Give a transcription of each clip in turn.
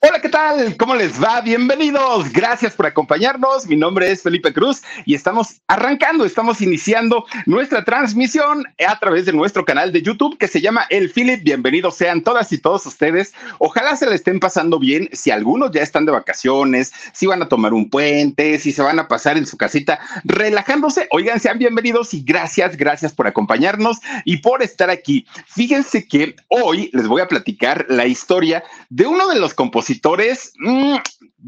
Hola, ¿qué tal? ¿Cómo les va? Bienvenidos. Gracias por acompañarnos. Mi nombre es Felipe Cruz y estamos arrancando, estamos iniciando nuestra transmisión a través de nuestro canal de YouTube que se llama El Philip. Bienvenidos sean todas y todos ustedes. Ojalá se le estén pasando bien. Si algunos ya están de vacaciones, si van a tomar un puente, si se van a pasar en su casita relajándose, oigan, sean bienvenidos y gracias, gracias por acompañarnos y por estar aquí. Fíjense que hoy les voy a platicar la historia de uno de los compositores Mm,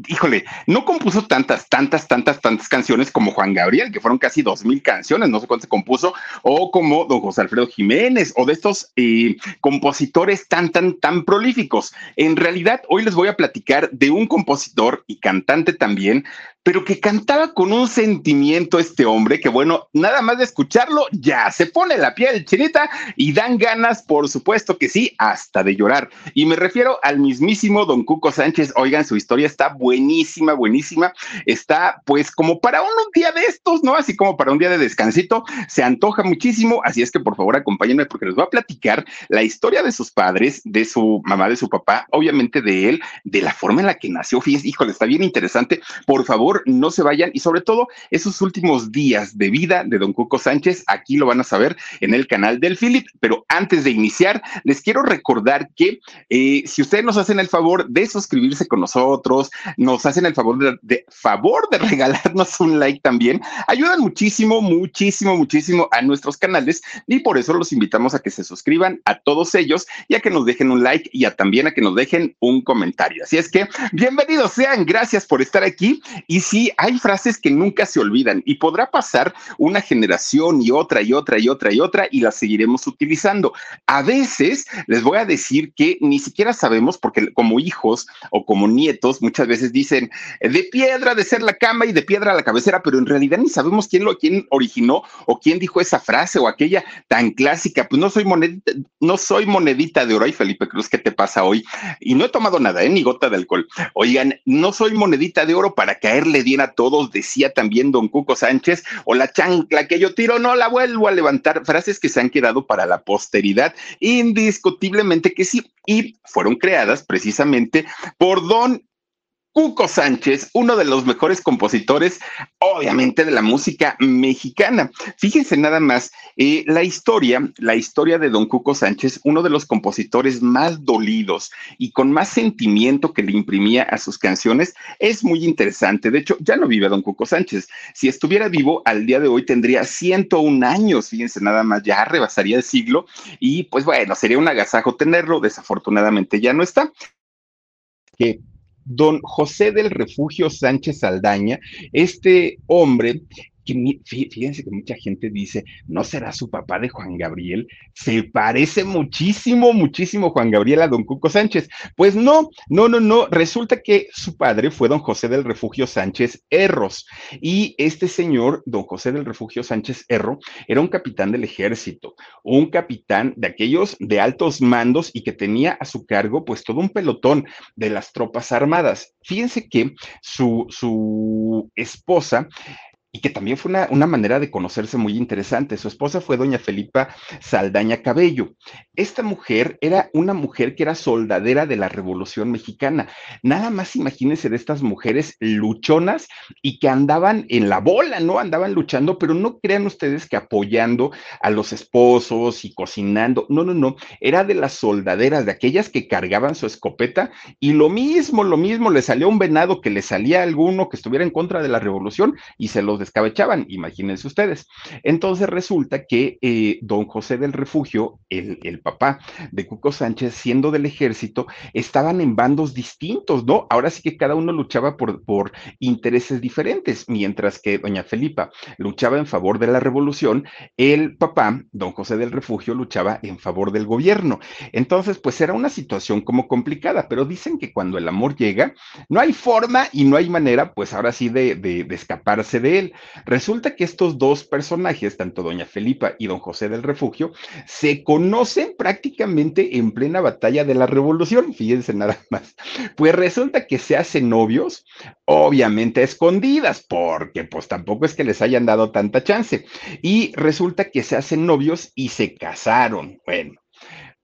híjole, no compuso tantas, tantas, tantas, tantas canciones como Juan Gabriel, que fueron casi dos mil canciones, no sé cuántas compuso, o como don José Alfredo Jiménez, o de estos eh, compositores tan, tan, tan prolíficos. En realidad, hoy les voy a platicar de un compositor y cantante también, pero que cantaba con un sentimiento este hombre que bueno, nada más de escucharlo ya se pone la piel chinita y dan ganas, por supuesto que sí, hasta de llorar. Y me refiero al mismísimo don Cuco Sánchez. Oigan, su historia está buenísima, buenísima. Está pues como para un día de estos, ¿no? Así como para un día de descansito. Se antoja muchísimo, así es que por favor acompáñenme porque les voy a platicar la historia de sus padres, de su mamá, de su papá, obviamente de él, de la forma en la que nació. Fíjense, híjole, está bien interesante. Por favor, no se vayan y sobre todo esos últimos días de vida de don Cuco Sánchez, aquí lo van a saber en el canal del Philip, pero antes de iniciar, les quiero recordar que eh, si ustedes nos hacen el favor de suscribirse con nosotros, nos hacen el favor de, favor de regalarnos un like también, ayudan muchísimo, muchísimo, muchísimo a nuestros canales y por eso los invitamos a que se suscriban a todos ellos y a que nos dejen un like y a también a que nos dejen un comentario. Así es que bienvenidos sean, gracias por estar aquí y sí, hay frases que nunca se olvidan y podrá pasar una generación y otra y otra y otra y otra y las seguiremos utilizando. A veces les voy a decir que ni siquiera sabemos, porque como hijos o como nietos muchas veces dicen de piedra de ser la cama y de piedra la cabecera, pero en realidad ni sabemos quién lo quién originó o quién dijo esa frase o aquella tan clásica. Pues no soy monedita, no soy monedita de oro. Ay, Felipe Cruz, ¿qué te pasa hoy? Y no he tomado nada, ¿eh? ni gota de alcohol. Oigan, no soy monedita de oro para caer le bien a todos, decía también don Cuco Sánchez, o la chancla que yo tiro, no la vuelvo a levantar, frases que se han quedado para la posteridad, indiscutiblemente que sí, y fueron creadas precisamente por don Cuco Sánchez, uno de los mejores compositores, obviamente, de la música mexicana. Fíjense nada más, eh, la historia, la historia de don Cuco Sánchez, uno de los compositores más dolidos y con más sentimiento que le imprimía a sus canciones, es muy interesante. De hecho, ya no vive don Cuco Sánchez. Si estuviera vivo al día de hoy tendría 101 años, fíjense nada más, ya rebasaría el siglo y pues bueno, sería un agasajo tenerlo, desafortunadamente ya no está. Don José del Refugio Sánchez Saldaña, este hombre fíjense que mucha gente dice, ¿no será su papá de Juan Gabriel? Se parece muchísimo, muchísimo Juan Gabriel a don Cuco Sánchez. Pues no, no, no, no. Resulta que su padre fue don José del Refugio Sánchez Erros. Y este señor, don José del Refugio Sánchez Erro, era un capitán del ejército, un capitán de aquellos de altos mandos y que tenía a su cargo pues todo un pelotón de las tropas armadas. Fíjense que su, su esposa y que también fue una, una, manera de conocerse muy interesante. Su esposa fue doña Felipa Saldaña Cabello. Esta mujer era una mujer que era soldadera de la Revolución Mexicana. Nada más imagínense de estas mujeres luchonas y que andaban en la bola, ¿no? Andaban luchando, pero no crean ustedes que apoyando a los esposos y cocinando. No, no, no. Era de las soldaderas, de aquellas que cargaban su escopeta y lo mismo, lo mismo, le salió un venado que le salía a alguno que estuviera en contra de la revolución y se los descabechaban, imagínense ustedes. Entonces resulta que eh, don José del Refugio, el, el, papá de Cuco Sánchez, siendo del ejército, estaban en bandos distintos, ¿no? Ahora sí que cada uno luchaba por, por intereses diferentes, mientras que doña Felipa luchaba en favor de la revolución, el papá, don José del Refugio, luchaba en favor del gobierno. Entonces, pues era una situación como complicada, pero dicen que cuando el amor llega, no hay forma y no hay manera, pues ahora sí, de, de escaparse de él. Resulta que estos dos personajes, tanto doña Felipa y don José del Refugio, se conocen prácticamente en plena batalla de la revolución, fíjense nada más. Pues resulta que se hacen novios, obviamente escondidas, porque pues tampoco es que les hayan dado tanta chance. Y resulta que se hacen novios y se casaron. Bueno,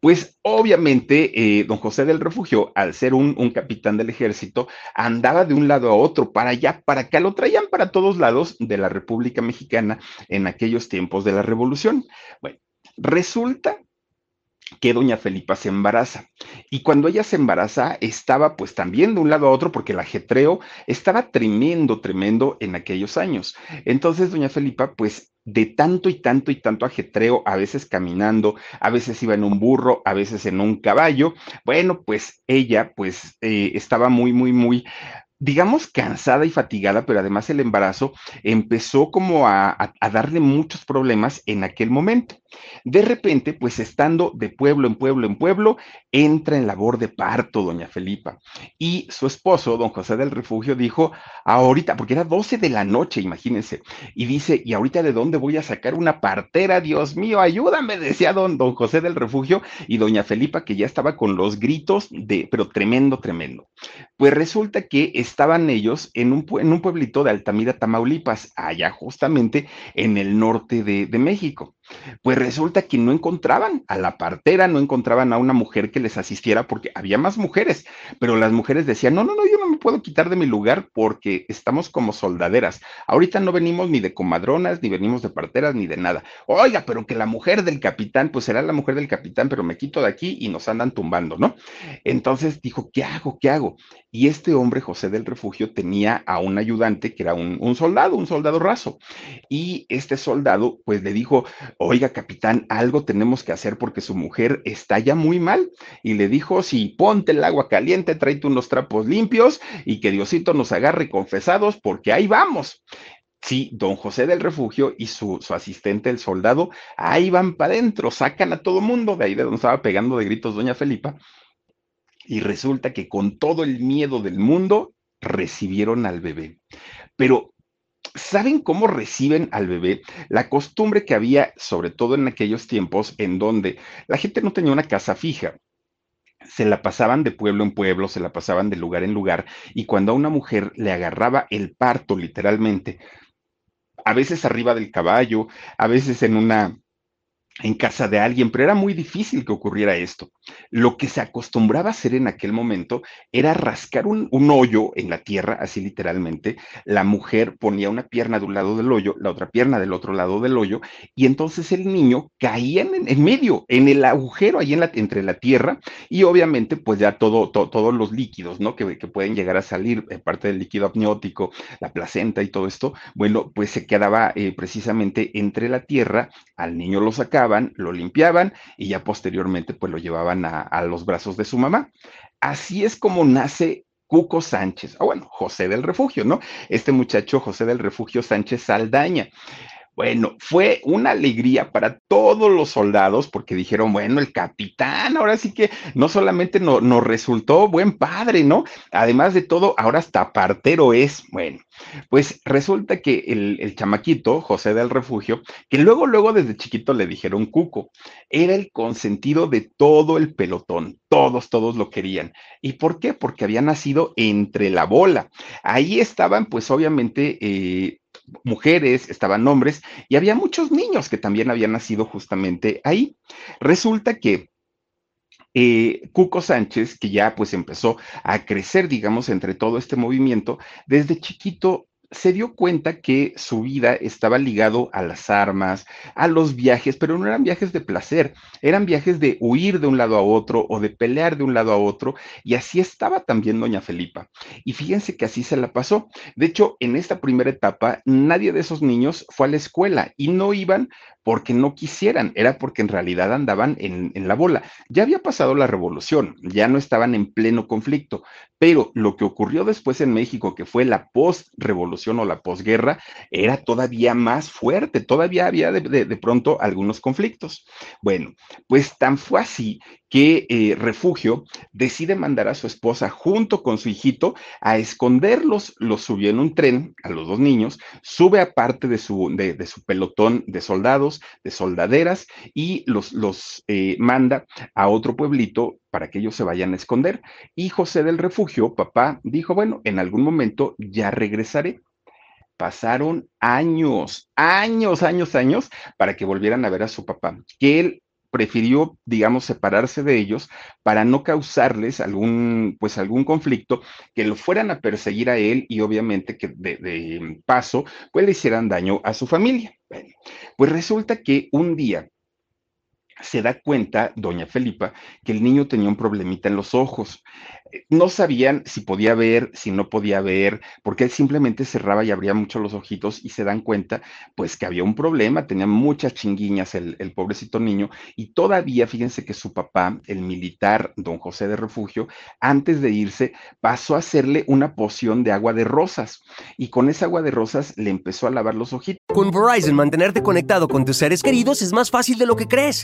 pues obviamente, eh, don José del Refugio, al ser un, un, capitán del ejército, andaba de un lado a otro, para allá, para acá, lo traían para todos lados de la República Mexicana en aquellos tiempos de la Revolución. Bueno, resulta que doña Felipa se embaraza. Y cuando ella se embaraza, estaba pues también de un lado a otro porque el ajetreo estaba tremendo, tremendo en aquellos años. Entonces doña Felipa pues de tanto y tanto y tanto ajetreo, a veces caminando, a veces iba en un burro, a veces en un caballo. Bueno, pues ella pues eh, estaba muy, muy, muy digamos, cansada y fatigada, pero además el embarazo empezó como a, darle muchos problemas en aquel momento. De repente, pues estando de pueblo en pueblo en pueblo, entra en labor de parto doña Felipa. Y su esposo, don José del Refugio, dijo, ahorita, porque era 12 de la noche, imagínense, y dice, ¿y ahorita de dónde voy a sacar una partera? Dios mío, ayúdame, decía don, don José del Refugio, y doña Felipa, que ya estaba con los gritos de, pero tremendo, tremendo. Pues resulta que estaban ellos en un, en un pueblito de Altamira, Tamaulipas, allá justamente en el norte de, de México. Pues resulta que no encontraban a la partera, no encontraban a una mujer que les asistiera porque había más mujeres, pero las mujeres decían, no, no, no, yo no me puedo quitar de mi lugar porque estamos como soldaderas. Ahorita no venimos ni de comadronas, ni venimos de parteras, ni de nada. Oiga, pero que la mujer del capitán, pues será la mujer del capitán, pero me quito de aquí y nos andan tumbando, ¿no? Entonces dijo, ¿qué hago? ¿Qué hago? Y este hombre, José del Refugio, tenía a un ayudante que era un, un soldado, un soldado raso. Y este soldado, pues le dijo, oiga, capitán, algo tenemos que hacer porque su mujer está ya muy mal. Y le dijo, sí, ponte el agua caliente, tráete unos trapos limpios y que Diosito nos agarre confesados porque ahí vamos. Sí, don José del Refugio y su, su asistente, el soldado, ahí van para adentro, sacan a todo mundo de ahí de donde estaba pegando de gritos doña Felipa y resulta que con todo el miedo del mundo recibieron al bebé. Pero ¿Saben cómo reciben al bebé? La costumbre que había, sobre todo en aquellos tiempos, en donde la gente no tenía una casa fija, se la pasaban de pueblo en pueblo, se la pasaban de lugar en lugar, y cuando a una mujer le agarraba el parto, literalmente, a veces arriba del caballo, a veces en una en casa de alguien, pero era muy difícil que ocurriera esto. Lo que se acostumbraba a hacer en aquel momento era rascar un, hoyo en la tierra, así literalmente. La mujer ponía una pierna de un lado del hoyo, la otra pierna del otro lado del hoyo, y entonces el niño caía en, medio, en el agujero ahí entre la tierra, y obviamente pues ya todo, to, todos los líquidos, ¿no? Que, pueden llegar a salir, eh, parte del líquido amniótico, la placenta y todo esto, bueno, pues se quedaba eh, precisamente entre la tierra, al niño lo sacaba, lo limpiaban y ya posteriormente pues lo llevaban a, a los brazos de su mamá. Así es como nace Cuco Sánchez, o bueno, José del Refugio, ¿no? Este muchacho José del Refugio Sánchez Saldaña. Bueno, fue una alegría para todos los soldados porque dijeron, bueno, el capitán, ahora sí que no solamente no, nos resultó buen padre, ¿no? Además de todo, ahora hasta partero es. Bueno, pues resulta que el, el chamaquito, José del Refugio, que luego, luego desde chiquito le dijeron Cuco, era el consentido de todo el pelotón, todos, todos lo querían. ¿Y por qué? Porque había nacido entre la bola. Ahí estaban, pues obviamente, eh, mujeres, estaban hombres y había muchos niños que también habían nacido justamente ahí. Resulta que eh, Cuco Sánchez, que ya pues empezó a crecer, digamos, entre todo este movimiento, desde chiquito se dio cuenta que su vida estaba ligado a las armas, a los viajes, pero no eran viajes de placer, eran viajes de huir de un lado a otro o de pelear de un lado a otro, y así estaba también doña Felipa. Y fíjense que así se la pasó. De hecho, en esta primera etapa, nadie de esos niños fue a la escuela y no iban porque no quisieran, era porque en realidad andaban en, en, la bola. Ya había pasado la revolución, ya no estaban en pleno conflicto, pero lo que ocurrió después en México, que fue la post-revolución o la posguerra, era todavía más fuerte, todavía había de, de, pronto algunos conflictos. Bueno, pues tan fue así que eh, Refugio decide mandar a su esposa junto con su hijito a esconderlos, los subió en un tren a los dos niños, sube aparte de su, de, su pelotón de soldados, de soldaderas, y los, los eh, manda a otro pueblito para que ellos se vayan a esconder. Y José del Refugio, papá, dijo, bueno, en algún momento ya regresaré pasaron años, años, años, años para que volvieran a ver a su papá, que él prefirió, digamos, separarse de ellos para no causarles algún, pues algún conflicto, que lo fueran a perseguir a él y obviamente que de, paso, pues le hicieran daño a su familia. Pues resulta que un día se da cuenta, doña Felipa, que el niño tenía un problemita en los ojos no sabían si podía ver, si no podía ver, porque él simplemente cerraba y abría mucho los ojitos y se dan cuenta, pues que había un problema, tenía muchas chinguiñas el, el, pobrecito niño y todavía, fíjense que su papá, el militar don José de Refugio, antes de irse, pasó a hacerle una poción de agua de rosas y con esa agua de rosas le empezó a lavar los ojitos. Con Verizon, mantenerte conectado con tus seres queridos es más fácil de lo que crees.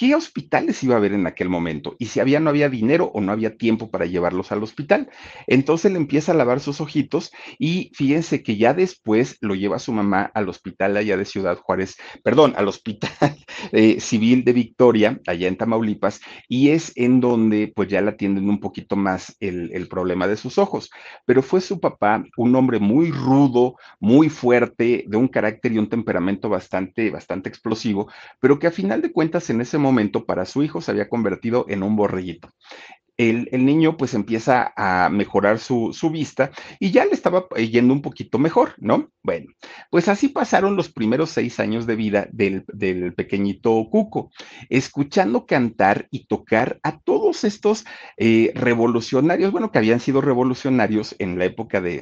¿Qué hospitales iba a haber en aquel momento? Y si había, no había dinero o no había tiempo para llevarlos al hospital. Entonces le empieza a lavar sus ojitos y fíjense que ya después lo lleva su mamá al hospital allá de Ciudad Juárez, perdón, al hospital eh, civil de Victoria, allá en Tamaulipas, y es en donde pues ya la atienden un poquito más el, problema de sus ojos. Pero fue su papá, un hombre muy rudo, muy fuerte, de un carácter y un temperamento bastante, bastante explosivo, pero que a final de cuentas en ese momento momento para su hijo se había convertido en un borreguito el, niño pues empieza a mejorar su, su, vista y ya le estaba yendo un poquito mejor, ¿no? Bueno, pues así pasaron los primeros seis años de vida del, del pequeñito Cuco, escuchando cantar y tocar a todos estos eh, revolucionarios, bueno, que habían sido revolucionarios en la época de,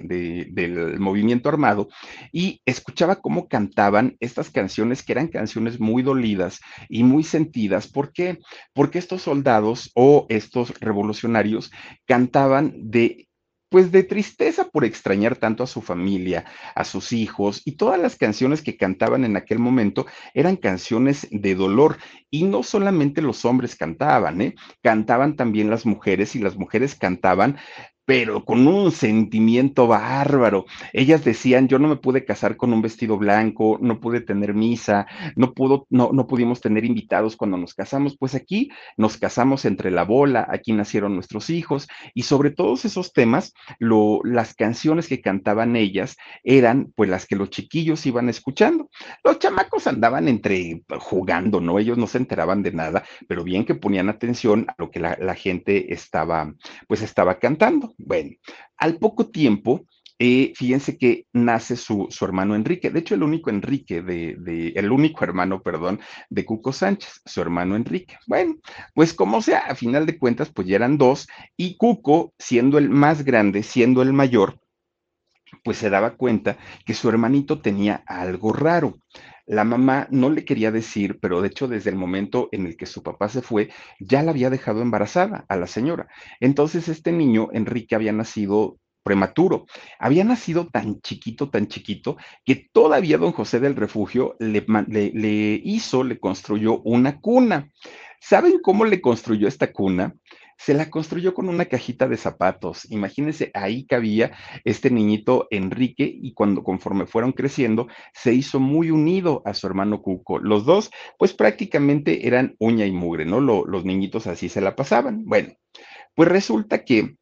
del movimiento armado, y escuchaba cómo cantaban estas canciones que eran canciones muy dolidas y muy sentidas. ¿Por qué? Porque estos soldados o estos revolucionarios revolucionarios cantaban de pues de tristeza por extrañar tanto a su familia, a sus hijos, y todas las canciones que cantaban en aquel momento eran canciones de dolor. Y no solamente los hombres cantaban, ¿eh? cantaban también las mujeres, y las mujeres cantaban pero con un sentimiento bárbaro. Ellas decían, yo no me pude casar con un vestido blanco, no pude tener misa, no pudo, no, no pudimos tener invitados cuando nos casamos, pues aquí nos casamos entre la bola, aquí nacieron nuestros hijos, y sobre todos esos temas, lo, las canciones que cantaban ellas eran pues las que los chiquillos iban escuchando. Los chamacos andaban entre jugando, ¿no? Ellos no se enteraban de nada, pero bien que ponían atención a lo que la, la gente estaba, pues estaba cantando. Bueno, al poco tiempo, eh, fíjense que nace su, su, hermano Enrique, de hecho el único Enrique de, de, el único hermano, perdón, de Cuco Sánchez, su hermano Enrique. Bueno, pues como sea, a final de cuentas, pues ya eran dos, y Cuco, siendo el más grande, siendo el mayor, pues se daba cuenta que su hermanito tenía algo raro. La mamá no le quería decir, pero de hecho desde el momento en el que su papá se fue, ya la había dejado embarazada a la señora. Entonces este niño, Enrique, había nacido prematuro. Había nacido tan chiquito, tan chiquito, que todavía don José del Refugio le, le hizo, le construyó una cuna. ¿Saben cómo le construyó esta cuna? Se la construyó con una cajita de zapatos. Imagínense, ahí cabía este niñito Enrique y cuando conforme fueron creciendo, se hizo muy unido a su hermano Cuco. Los dos, pues prácticamente eran uña y mugre, ¿no? los niñitos así se la pasaban. Bueno, pues resulta que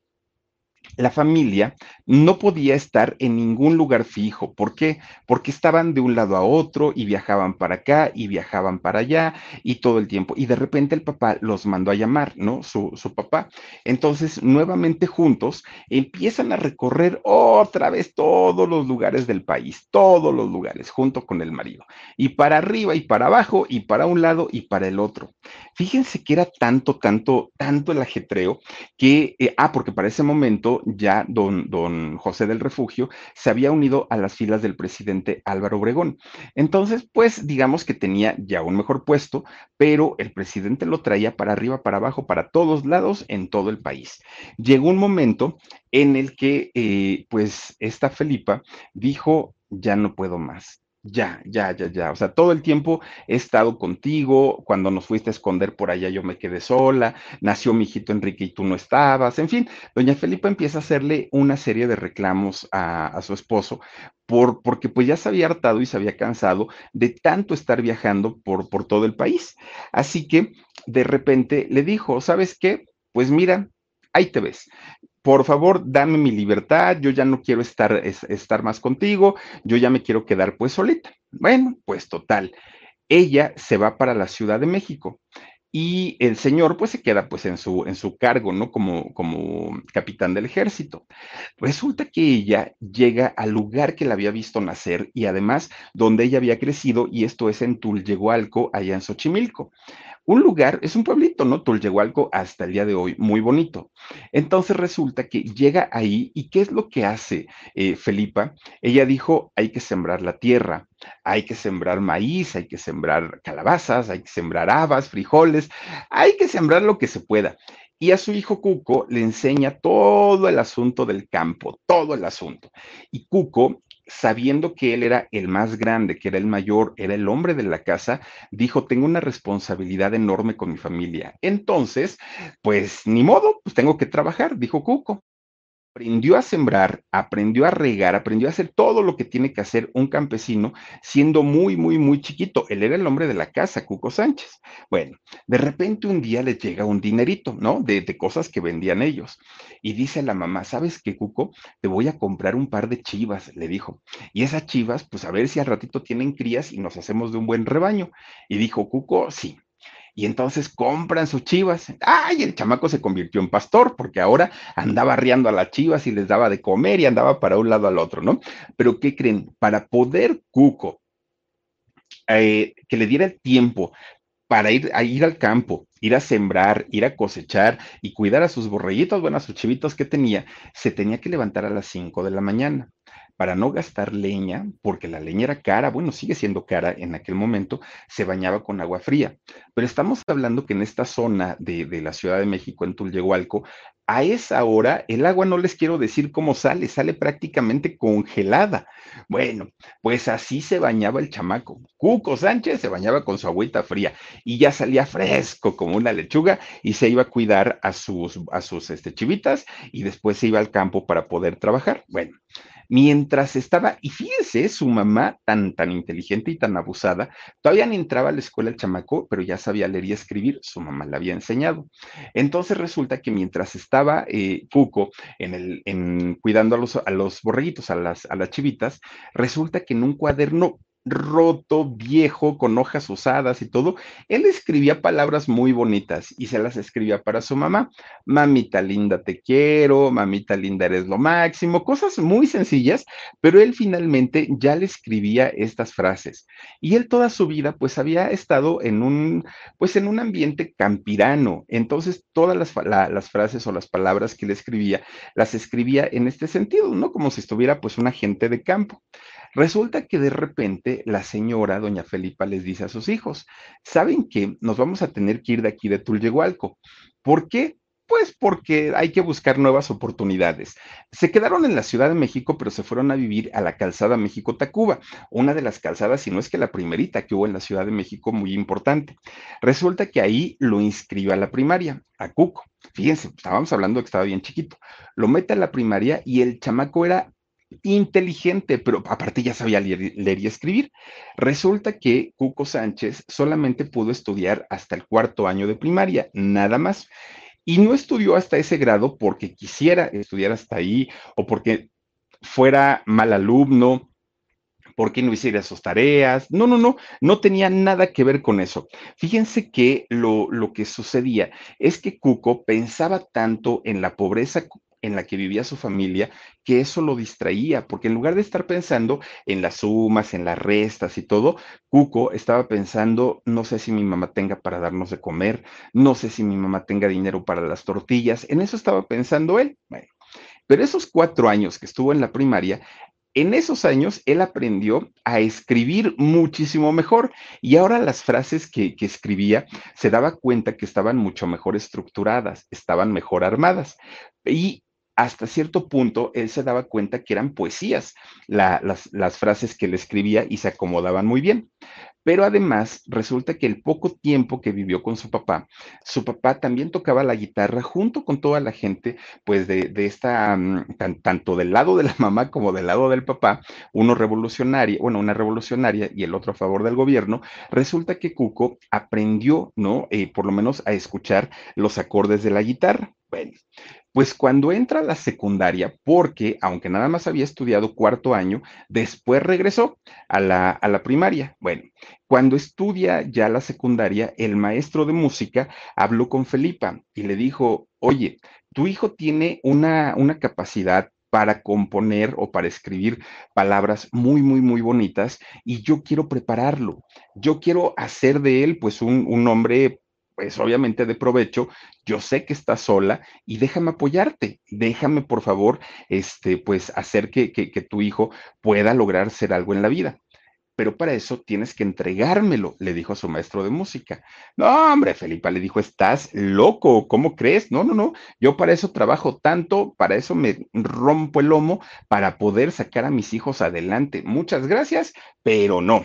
la familia no podía estar en ningún lugar fijo. ¿Por qué? Porque estaban de un lado a otro y viajaban para acá y viajaban para allá y todo el tiempo. Y de repente el papá los mandó a llamar, ¿no? Su, papá. Entonces, nuevamente juntos, empiezan a recorrer otra vez todos los lugares del país, todos los lugares, junto con el marido. Y para arriba y para abajo y para un lado y para el otro. Fíjense que era tanto, tanto, tanto el ajetreo que, eh, ah, porque para ese momento ya don, don José del Refugio se había unido a las filas del presidente Álvaro Obregón. Entonces, pues digamos que tenía ya un mejor puesto, pero el presidente lo traía para arriba, para abajo, para todos lados en todo el país. Llegó un momento en el que, eh, pues, esta Felipa dijo, ya no puedo más ya, ya, ya, ya. O sea, todo el tiempo he estado contigo. Cuando nos fuiste a esconder por allá, yo me quedé sola. Nació mi hijito Enrique y tú no estabas. En fin, doña Felipa empieza a hacerle una serie de reclamos a, su esposo por, porque pues ya se había hartado y se había cansado de tanto estar viajando por, por todo el país. Así que de repente le dijo, ¿sabes qué? Pues mira, ahí te ves por favor, dame mi libertad, yo ya no quiero estar, estar más contigo, yo ya me quiero quedar pues solita. Bueno, pues total, ella se va para la Ciudad de México y el señor pues se queda pues en su, en su cargo, ¿no? Como, como capitán del ejército. Resulta que ella llega al lugar que la había visto nacer y además donde ella había crecido y esto es en Tulyehualco, allá en Xochimilco un lugar, es un pueblito, ¿no? Tulyehualco hasta el día de hoy, muy bonito. Entonces resulta que llega ahí y ¿qué es lo que hace eh, Felipa? Ella dijo, hay que sembrar la tierra, hay que sembrar maíz, hay que sembrar calabazas, hay que sembrar habas, frijoles, hay que sembrar lo que se pueda. Y a su hijo Cuco le enseña todo el asunto del campo, todo el asunto. Y Cuco sabiendo que él era el más grande, que era el mayor, era el hombre de la casa, dijo, tengo una responsabilidad enorme con mi familia. Entonces, pues ni modo, pues tengo que trabajar, dijo Cuco aprendió a sembrar, aprendió a regar, aprendió a hacer todo lo que tiene que hacer un campesino siendo muy, muy, muy chiquito. Él era el hombre de la casa, Cuco Sánchez. Bueno, de repente un día le llega un dinerito, ¿no? De, de cosas que vendían ellos. Y dice la mamá, ¿sabes qué, Cuco? Te voy a comprar un par de chivas, le dijo. Y esas chivas, pues a ver si al ratito tienen crías y nos hacemos de un buen rebaño. Y dijo, Cuco, sí, y entonces compran sus chivas. ¡Ay! El chamaco se convirtió en pastor porque ahora andaba arriando a las chivas y les daba de comer y andaba para un lado al otro, ¿no? Pero ¿qué creen? Para poder Cuco eh, que le diera tiempo para ir a ir al campo, ir a sembrar, ir a cosechar y cuidar a sus borreguitos, bueno, a sus chivitos que tenía, se tenía que levantar a las 5 de la mañana para no gastar leña, porque la leña era cara, bueno, sigue siendo cara en aquel momento, se bañaba con agua fría. Pero estamos hablando que en esta zona de, de la Ciudad de México, en Tulyehualco, a esa hora el agua no les quiero decir cómo sale, sale prácticamente congelada. Bueno, pues así se bañaba el chamaco. Cuco Sánchez se bañaba con su agüita fría y ya salía fresco como una lechuga y se iba a cuidar a sus, a sus este, chivitas y después se iba al campo para poder trabajar. Bueno, mientras estaba, y fíjese, su mamá tan, tan inteligente y tan abusada, todavía ni entraba a la escuela el chamaco, pero ya sabía leer y escribir, su mamá le había enseñado. Entonces resulta que mientras estaba eh, en el, cuidando a los, a los borreguitos, a las, a las chivitas, resulta que en un cuaderno roto, viejo, con hojas usadas y todo, él escribía palabras muy bonitas y se las escribía para su mamá. Mamita linda, te quiero, mamita linda, eres lo máximo, cosas muy sencillas, pero él finalmente ya le escribía estas frases. Y él toda su vida, pues había estado en un, pues en un ambiente campirano. Entonces, todas las, las frases o las palabras que le escribía, las escribía en este sentido, ¿no? Como si estuviera pues un agente de campo. Resulta que de repente la señora, doña Felipa, les dice a sus hijos, ¿saben qué? Nos vamos a tener que ir de aquí de Tulyehualco. ¿Por qué? Pues porque hay que buscar nuevas oportunidades. Se quedaron en la Ciudad de México, pero se fueron a vivir a la calzada México-Tacuba, una de las calzadas, si no es que la primerita que hubo en la Ciudad de México, muy importante. Resulta que ahí lo inscribió a la primaria, a Cuco. Fíjense, estábamos hablando que estaba bien chiquito. Lo mete a la primaria y el chamaco era inteligente, pero aparte ya sabía leer, y escribir. Resulta que Cuco Sánchez solamente pudo estudiar hasta el cuarto año de primaria, nada más. Y no estudió hasta ese grado porque quisiera estudiar hasta ahí o porque fuera mal alumno, porque no hiciera sus tareas. No, no, no, no tenía nada que ver con eso. Fíjense que lo, lo que sucedía es que Cuco pensaba tanto en la pobreza en la que vivía su familia, que eso lo distraía, porque en lugar de estar pensando en las sumas, en las restas y todo, Cuco estaba pensando, no sé si mi mamá tenga para darnos de comer, no sé si mi mamá tenga dinero para las tortillas, en eso estaba pensando él. pero esos cuatro años que estuvo en la primaria, en esos años él aprendió a escribir muchísimo mejor y ahora las frases que, que, escribía se daba cuenta que estaban mucho mejor estructuradas, estaban mejor armadas. Y hasta cierto punto él se daba cuenta que eran poesías las, frases que él escribía y se acomodaban muy bien. Pero además resulta que el poco tiempo que vivió con su papá, su papá también tocaba la guitarra junto con toda la gente, pues de, de esta, mm, tanto del lado de la mamá como del lado del papá, uno revolucionario, bueno, una revolucionaria y el otro a favor del gobierno, resulta que Cuco aprendió, ¿no? Eh, por lo menos a escuchar los acordes de la guitarra. Bueno, pues cuando entra a la secundaria, porque aunque nada más había estudiado cuarto año, después regresó a la, a la primaria. Bueno, cuando estudia ya la secundaria, el maestro de música habló con Felipa y le dijo, oye, tu hijo tiene una, una capacidad para componer o para escribir palabras muy, muy, muy bonitas y yo quiero prepararlo. Yo quiero hacer de él pues un, un hombre pues obviamente de provecho, yo sé que estás sola y déjame apoyarte, déjame por favor, este, pues hacer que, que, tu hijo pueda lograr ser algo en la vida pero para eso tienes que entregármelo, le dijo a su maestro de música. No, hombre, Felipa le dijo, estás loco, ¿cómo crees? No, no, no, yo para eso trabajo tanto, para eso me rompo el lomo, para poder sacar a mis hijos adelante. Muchas gracias, pero no.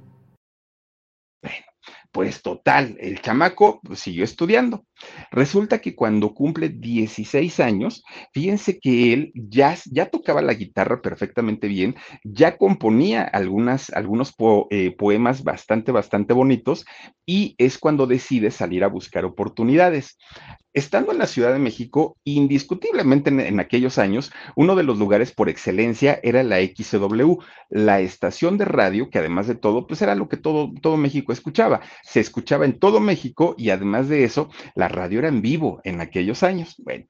Pues total, el chamaco siguió estudiando. Resulta que cuando cumple 16 años, fíjense que él ya, ya tocaba la guitarra perfectamente bien, ya componía algunas, algunos eh, poemas bastante, bastante bonitos y es cuando decide salir a buscar oportunidades. Estando en la Ciudad de México, indiscutiblemente en, aquellos años, uno de los lugares por excelencia era la XW, la estación de radio, que además de todo, pues era lo que todo, todo México escuchaba. Se escuchaba en todo México y además de eso, la radio era en vivo en aquellos años. Bueno,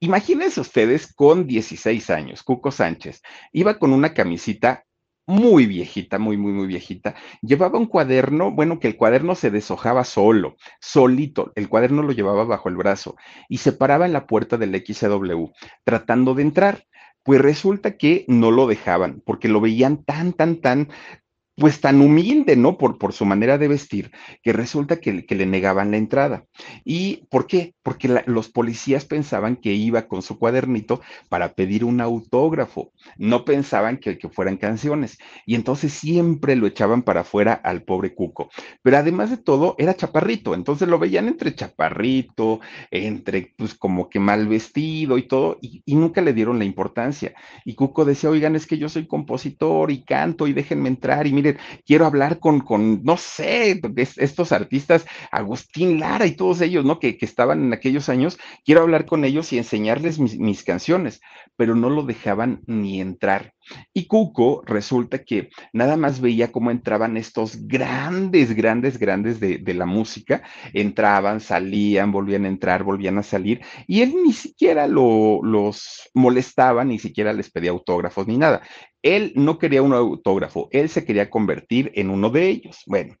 imagínense ustedes con 16 años, Cuco Sánchez, iba con una camisita muy viejita, muy, muy, muy viejita. Llevaba un cuaderno, bueno, que el cuaderno se deshojaba solo, solito. El cuaderno lo llevaba bajo el brazo y se paraba en la puerta del XW tratando de entrar. Pues resulta que no lo dejaban porque lo veían tan, tan, tan pues tan humilde, ¿no? Por, por su manera de vestir, que resulta que, le negaban la entrada. ¿Y por qué? Porque los policías pensaban que iba con su cuadernito para pedir un autógrafo, no pensaban que, que fueran canciones. Y entonces siempre lo echaban para afuera al pobre Cuco. Pero además de todo, era chaparrito, entonces lo veían entre chaparrito, entre pues como que mal vestido y todo, y, y nunca le dieron la importancia. Y Cuco decía, oigan, es que yo soy compositor y canto y déjenme entrar y quiero hablar con, con no sé, estos artistas, Agustín Lara y todos ellos, ¿no? Que, que estaban en aquellos años, quiero hablar con ellos y enseñarles mis, mis canciones, pero no lo dejaban ni entrar. Y Cuco resulta que nada más veía cómo entraban estos grandes, grandes, grandes de, de la música, entraban, salían, volvían a entrar, volvían a salir, y él ni siquiera lo, los molestaba, ni siquiera les pedía autógrafos ni nada. Él no quería un autógrafo, él se quería convertir en uno de ellos. Bueno,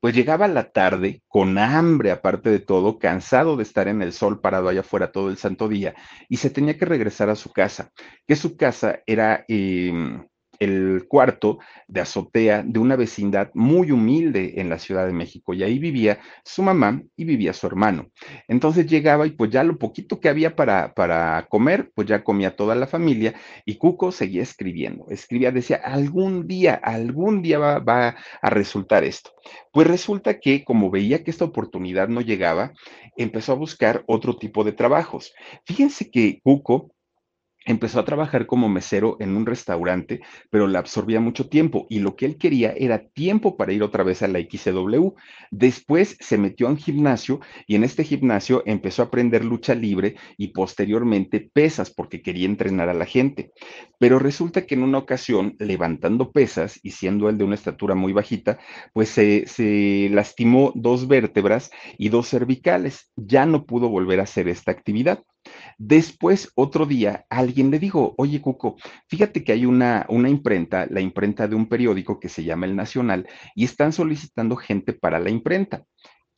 pues llegaba la tarde con hambre, aparte de todo, cansado de estar en el sol parado allá afuera todo el santo día, y se tenía que regresar a su casa, que su casa era... Eh, el cuarto de azotea de una vecindad muy humilde en la Ciudad de México y ahí vivía su mamá y vivía su hermano. Entonces llegaba y pues ya lo poquito que había para, para comer, pues ya comía toda la familia y Cuco seguía escribiendo, escribía, decía, algún día, algún día va, va a resultar esto. Pues resulta que como veía que esta oportunidad no llegaba, empezó a buscar otro tipo de trabajos. Fíjense que Cuco empezó a trabajar como mesero en un restaurante, pero le absorbía mucho tiempo y lo que él quería era tiempo para ir otra vez a la XCW. Después se metió a un gimnasio y en este gimnasio empezó a aprender lucha libre y posteriormente pesas porque quería entrenar a la gente. Pero resulta que en una ocasión, levantando pesas y siendo él de una estatura muy bajita, pues se, se lastimó dos vértebras y dos cervicales. Ya no pudo volver a hacer esta actividad. Después, otro día, alguien le dijo, oye, Cuco, fíjate que hay una, una imprenta, la imprenta de un periódico que se llama El Nacional, y están solicitando gente para la imprenta.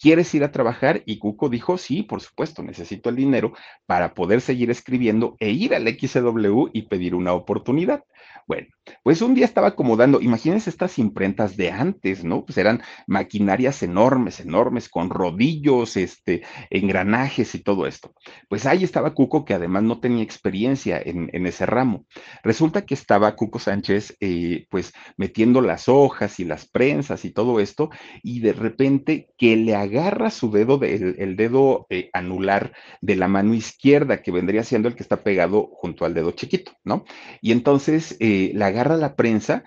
¿Quieres ir a trabajar? Y Cuco dijo, sí, por supuesto, necesito el dinero para poder seguir escribiendo e ir al XW y pedir una oportunidad. Bueno, pues un día estaba acomodando, imagínense estas imprentas de antes, ¿no? Pues eran maquinarias enormes, enormes, con rodillos, este, engranajes y todo esto. Pues ahí estaba Cuco, que además no tenía experiencia en, ese ramo. Resulta que estaba Cuco Sánchez, eh, pues metiendo las hojas y las prensas y todo esto, y de repente que le agarra su dedo, de, el, dedo eh, anular de la mano izquierda, que vendría siendo el que está pegado junto al dedo chiquito, ¿no? Y entonces, eh, le agarra la prensa,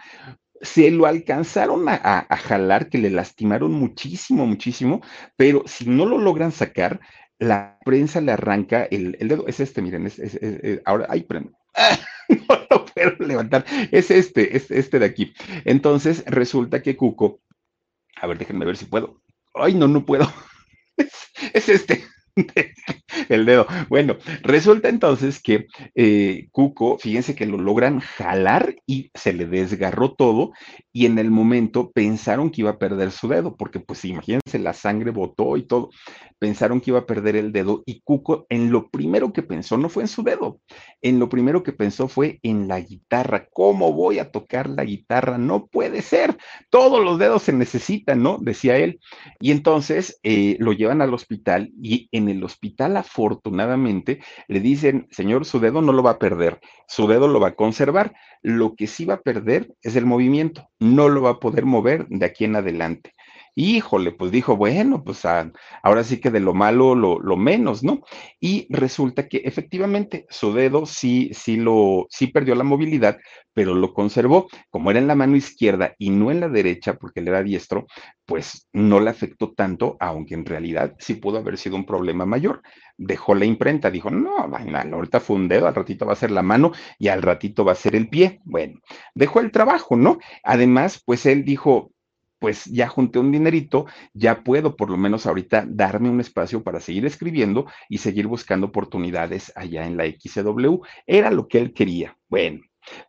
se lo alcanzaron a, jalar, que le lastimaron muchísimo, muchísimo, pero si no lo logran sacar, la prensa le arranca el, dedo, es este, miren, es, ahora, ay, no lo puedo levantar, es este, es este de aquí. Entonces resulta que Cuco, a ver, déjenme ver si puedo. Ay, no, no puedo. es este. El dedo. Bueno, resulta entonces que eh, Cuco, fíjense que lo logran jalar y se le desgarró todo y en el momento pensaron que iba a perder su dedo, porque pues imagínense, la sangre botó y todo. Pensaron que iba a perder el dedo y Cuco en lo primero que pensó no fue en su dedo, en lo primero que pensó fue en la guitarra. ¿Cómo voy a tocar la guitarra? No puede ser. Todos los dedos se necesitan, ¿no? Decía él. Y entonces eh, lo llevan al hospital y en el hospital afortunadamente le dicen, señor, su dedo no lo va a perder, su dedo lo va a conservar. Lo que sí va a perder es el movimiento, no lo va a poder mover de aquí en adelante. Híjole, pues dijo, bueno, pues ah, ahora sí que de lo malo lo, menos, ¿no? Y resulta que efectivamente su dedo sí, sí lo, sí perdió la movilidad, pero lo conservó. Como era en la mano izquierda y no en la derecha, porque él era diestro, pues no le afectó tanto, aunque en realidad sí pudo haber sido un problema mayor. Dejó la imprenta, dijo, no, ahorita fue un dedo, al ratito va a ser la mano y al ratito va a ser el pie. Bueno, dejó el trabajo, ¿no? Además, pues él dijo, pues ya junté un dinerito, ya puedo por lo menos ahorita darme un espacio para seguir escribiendo y seguir buscando oportunidades allá en la XW. Era lo que él quería. Bueno,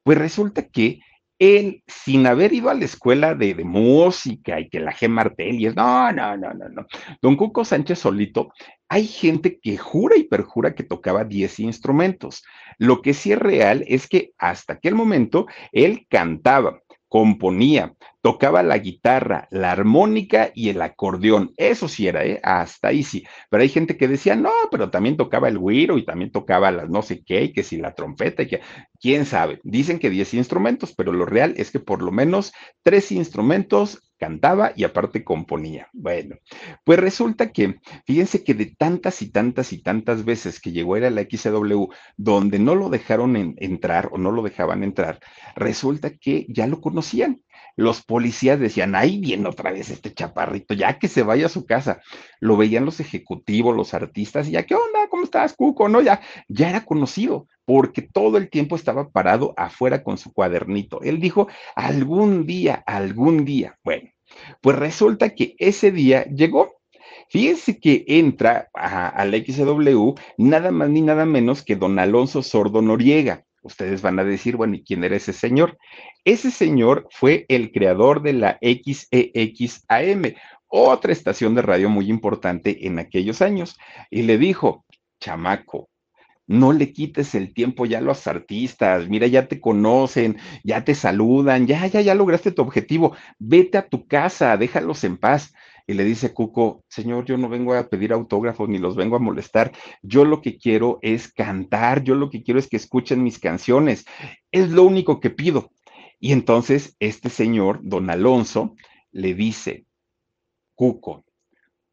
pues resulta que él, sin haber ido a la escuela de, música y que la G. Martel y es, no, no, no, no, no. Don Cuco Sánchez solito, hay gente que jura y perjura que tocaba 10 instrumentos. Lo que sí es real es que hasta aquel momento él cantaba, componía, tocaba la guitarra, la armónica y el acordeón. Eso sí era, ¿eh? hasta ahí sí. Pero hay gente que decía, no, pero también tocaba el güiro y también tocaba las no sé qué, y que si la trompeta y que, quién sabe. Dicen que 10 instrumentos, pero lo real es que por lo menos tres instrumentos cantaba y aparte componía. Bueno, pues resulta que, fíjense que de tantas y tantas y tantas veces que llegó a ir a la XW, donde no lo dejaron entrar o no lo dejaban entrar, resulta que ya lo conocían. Los policías decían, ahí viene otra vez este chaparrito, ya que se vaya a su casa. Lo veían los ejecutivos, los artistas, y ya, ¿qué onda? ¿Cómo estás, Cuco? No, ya, ya era conocido porque todo el tiempo estaba parado afuera con su cuadernito. Él dijo, algún día, algún día. Bueno, pues resulta que ese día llegó. Fíjense que entra a, la XW nada más ni nada menos que don Alonso Sordo Noriega. Ustedes van a decir, bueno, ¿y quién era ese señor? Ese señor fue el creador de la XEXAM, otra estación de radio muy importante en aquellos años. Y le dijo, chamaco, no le quites el tiempo ya a los artistas, mira, ya te conocen, ya te saludan, ya, ya, ya lograste tu objetivo, vete a tu casa, déjalos en paz. Y le dice Cuco, señor, yo no vengo a pedir autógrafos ni los vengo a molestar, yo lo que quiero es cantar, yo lo que quiero es que escuchen mis canciones, es lo único que pido. Y entonces este señor, don Alonso, le dice, Cuco,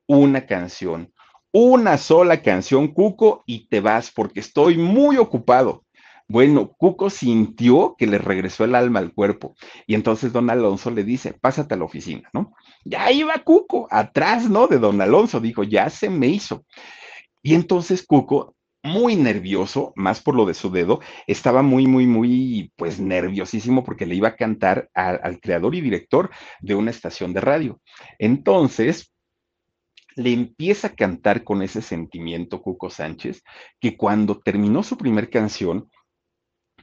una canción, una sola canción, Cuco, y te vas porque estoy muy ocupado. Bueno, Cuco sintió que le regresó el alma al cuerpo y entonces don Alonso le dice, pásate a la oficina, ¿no? Ya iba Cuco, atrás, ¿no? De don Alonso, dijo, ya se me hizo. Y entonces Cuco, muy nervioso, más por lo de su dedo, estaba muy, muy, muy, pues nerviosísimo porque le iba a cantar al creador y director de una estación de radio. Entonces, le empieza a cantar con ese sentimiento Cuco Sánchez, que cuando terminó su primer canción,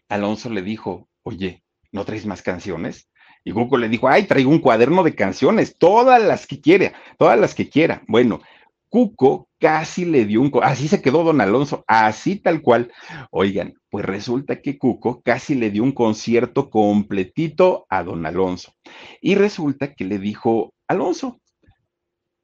Alonso le dijo, oye, ¿no traes más canciones? Y Cuco le dijo, ay, traigo un cuaderno de canciones, todas las que quiera, todas las que quiera. Bueno, Cuco casi le dio un, así se quedó don Alonso, así tal cual. Oigan, pues resulta que Cuco casi le dio un concierto completito a don Alonso. Y resulta que le dijo, Alonso,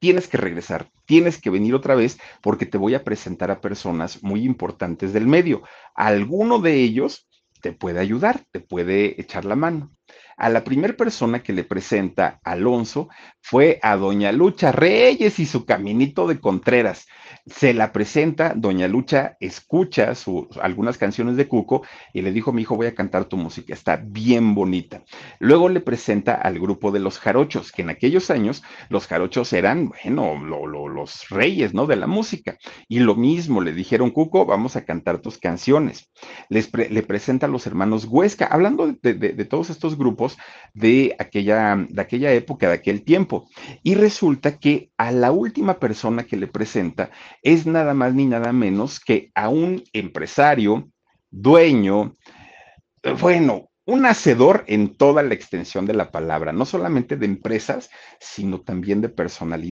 tienes que regresar, tienes que venir otra vez porque te voy a presentar a personas muy importantes del medio. Alguno de ellos te puede ayudar, te puede echar la mano. A la primera persona que le presenta Alonso fue a doña Lucha Reyes y su caminito de Contreras se la presenta, doña Lucha escucha algunas canciones de Cuco y le dijo, mi hijo, voy a cantar tu música, está bien bonita. Luego le presenta al grupo de los jarochos, que en aquellos años los jarochos eran, bueno, los reyes, ¿no? De la música. Y lo mismo, le dijeron, Cuco, vamos a cantar tus canciones. Les le presenta a los hermanos Huesca, hablando de, de todos estos grupos de aquella, de aquella época, de aquel tiempo. Y resulta que a la última persona que le presenta es nada más ni nada menos que a un empresario, dueño, bueno, un hacedor en toda la extensión de la palabra, no solamente de empresas, sino también de personalidad.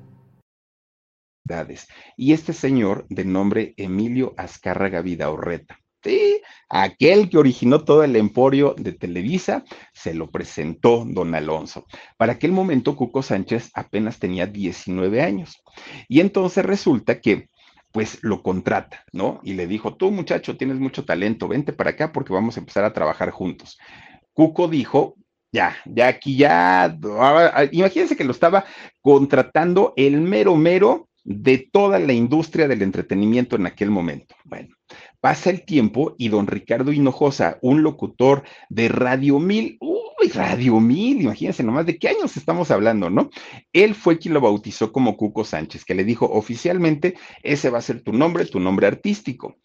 Y este señor, de nombre Emilio Azcárraga Vidaurreta, sí, aquel que originó todo el emporio de Televisa, se lo presentó don Alonso. Para aquel momento, Cuco Sánchez apenas tenía 19 años. Y entonces resulta que pues lo contrata, ¿no? Y le dijo, tú muchacho, tienes mucho talento, vente para acá porque vamos a empezar a trabajar juntos. Cuco dijo, ya, ya aquí ya, imagínense que lo estaba contratando el mero mero de toda la industria del entretenimiento en aquel momento. Bueno, pasa el tiempo y don Ricardo Hinojosa, un locutor de Radio Mil, uy, Radio Mil, imagínense nomás de qué años estamos hablando, ¿no? Él fue quien lo bautizó como Cuco Sánchez, que le dijo oficialmente, ese va a ser tu nombre, tu nombre artístico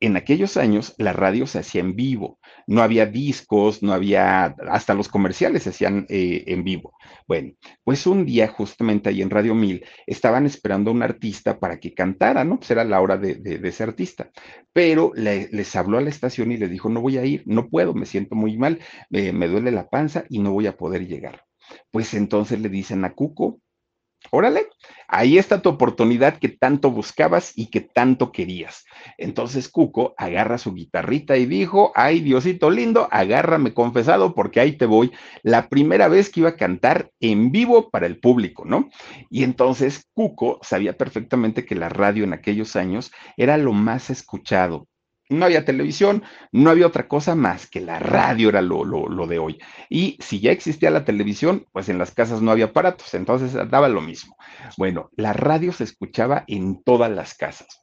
en aquellos años la radio se hacía en vivo, no había discos, no había, hasta los comerciales se hacían eh, en vivo. Bueno, pues un día justamente ahí en Radio Mil estaban esperando a un artista para que cantara, ¿no? Pues era la hora de, ese artista, pero les habló a la estación y le dijo, no voy a ir, no puedo, me siento muy mal, me duele la panza y no voy a poder llegar. Pues entonces le dicen a Cuco, órale, ahí está tu oportunidad que tanto buscabas y que tanto querías. Entonces Cuco agarra su guitarrita y dijo, ay Diosito lindo, agárrame confesado porque ahí te voy. La primera vez que iba a cantar en vivo para el público, ¿no? Y entonces Cuco sabía perfectamente que la radio en aquellos años era lo más escuchado, no había televisión, no había otra cosa más que la radio era lo, de hoy. Y si ya existía la televisión, pues en las casas no había aparatos, entonces daba lo mismo. Bueno, la radio se escuchaba en todas las casas.